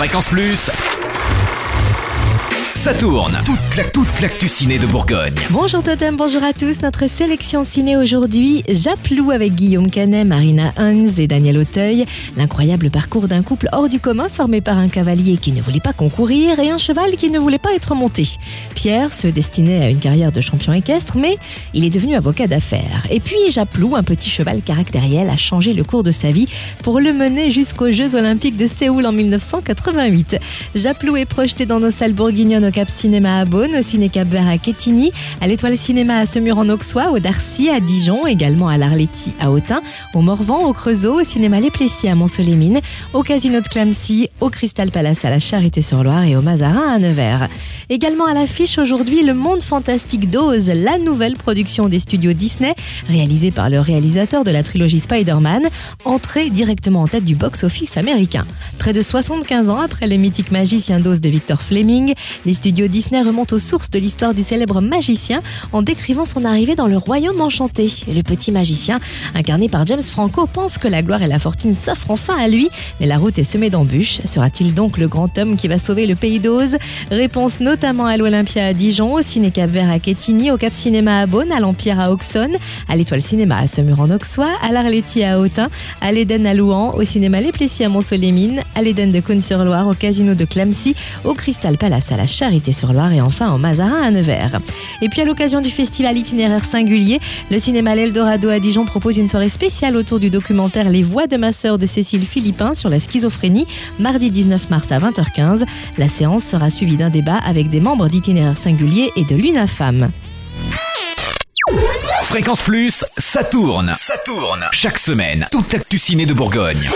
Fréquence Plus. Ça tourne. Toute la toute l'actu ciné de Bourgogne. Bonjour Totem, bonjour à tous. Notre sélection ciné aujourd'hui, Japlou avec Guillaume Canet, Marina Hans et Daniel Auteuil. L'incroyable parcours d'un couple hors du commun formé par un cavalier qui ne voulait pas concourir et un cheval qui ne voulait pas être monté. Pierre se destinait à une carrière de champion équestre, mais il est devenu avocat d'affaires. Et puis Japlou, un petit cheval caractériel, a changé le cours de sa vie pour le mener jusqu'aux Jeux Olympiques de Séoul en 1988. Japlou est projeté dans nos salles bourguignonnes au Cap Cinéma à Beaune, au Ciné Cap Vert à Quetigny, à l'Étoile Cinéma à Semur en Auxois, au Darcy à Dijon, également à l'Arletty à Autun, au Morvan, au Creusot, au Cinéma Les Plessiers à Mont-Solémine, au Casino de Clamcy, au Crystal Palace à la Charité-sur-Loire et au Mazarin à Nevers. Également à l'affiche aujourd'hui Le Monde Fantastique d'Oz, la nouvelle production des studios Disney, réalisée par le réalisateur de la trilogie Spider-Man, entrée directement en tête du box-office américain. Près de 75 ans après les mythiques magiciens d'Oz de Victor Fleming, les studios Disney remontent aux sources de l'histoire du célèbre magicien en décrivant son arrivée dans le royaume enchanté. Le petit magicien, incarné par James Franco, pense que la gloire et la fortune s'offrent enfin à lui, mais la route est semée d'embûches. Sera-t-il donc le grand homme qui va sauver le pays d'Oz? Réponse notamment à l'Olympia à Dijon, au Ciné Cap Vert à Quetigny, au Cap Cinéma à Beaune, à l'Empire à Auxonne, à l'Étoile Cinéma à Semur en Auxois, à l'Arletty à Autun, à l'Éden à Louan, au Cinéma Les Plessiers à Mont-Solémine, à l'Éden de Cône-sur-Loire, au Casino de Clamcy, au Crystal Palace à la Charité-sur-Loire et enfin au Mazarin à Nevers. Et puis à l'occasion du festival itinéraire singulier, le cinéma L'Eldorado à Dijon propose une soirée spéciale autour du documentaire Les voix de ma sœur de Cécile Philippin sur la schizophrénie, mardi 19 mars à 20h15. La séance sera suivie d'un débat avec des membres d'itinéraire singulier et de l'UNAFAM. Fréquence Plus, ça tourne. Ça tourne. Chaque semaine, toute l'actu ciné de Bourgogne.